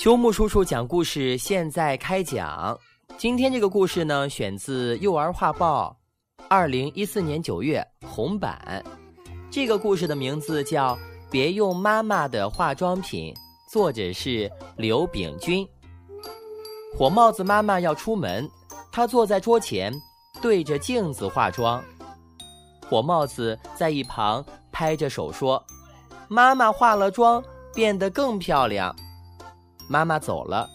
秋木叔叔讲故事，现在开讲。今天这个故事呢，选自《幼儿画报》，二零一四年九月红版。这个故事的名字叫《别用妈妈的化妆品》，作者是刘炳军。火帽子妈妈要出门，她坐在桌前，对着镜子化妆。火帽子在一旁拍着手说：“妈妈化了妆，变得更漂亮。”妈妈走了，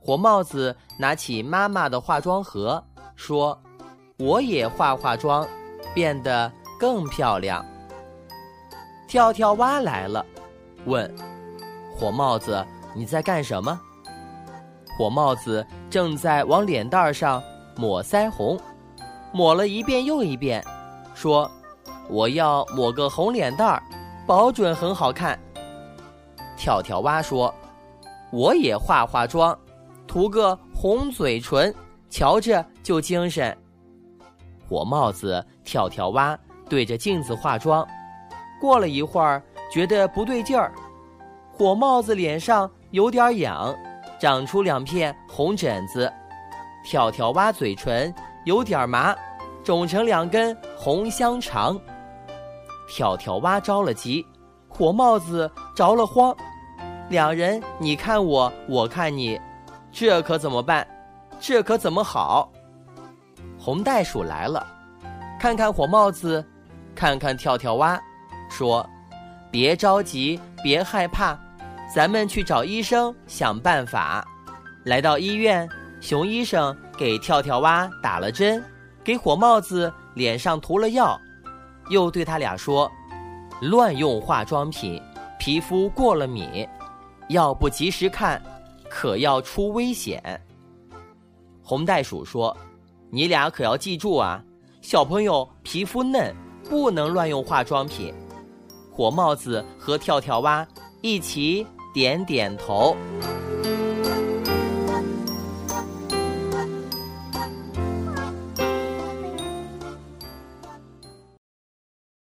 火帽子拿起妈妈的化妆盒，说：“我也化化妆，变得更漂亮。”跳跳蛙来了，问：“火帽子，你在干什么？”火帽子正在往脸蛋上抹腮红，抹了一遍又一遍，说：“我要抹个红脸蛋儿，保准很好看。”跳跳蛙说。我也化化妆，涂个红嘴唇，瞧着就精神。火帽子、跳跳蛙对着镜子化妆，过了一会儿，觉得不对劲儿。火帽子脸上有点痒，长出两片红疹子；跳跳蛙嘴唇有点麻，肿成两根红香肠。跳跳蛙着了急，火帽子着了慌。两人你看我，我看你，这可怎么办？这可怎么好？红袋鼠来了，看看火帽子，看看跳跳蛙，说：“别着急，别害怕，咱们去找医生想办法。”来到医院，熊医生给跳跳蛙打了针，给火帽子脸上涂了药，又对他俩说：“乱用化妆品，皮肤过了敏。”要不及时看，可要出危险。红袋鼠说：“你俩可要记住啊，小朋友皮肤嫩，不能乱用化妆品。”火帽子和跳跳蛙一起点点头。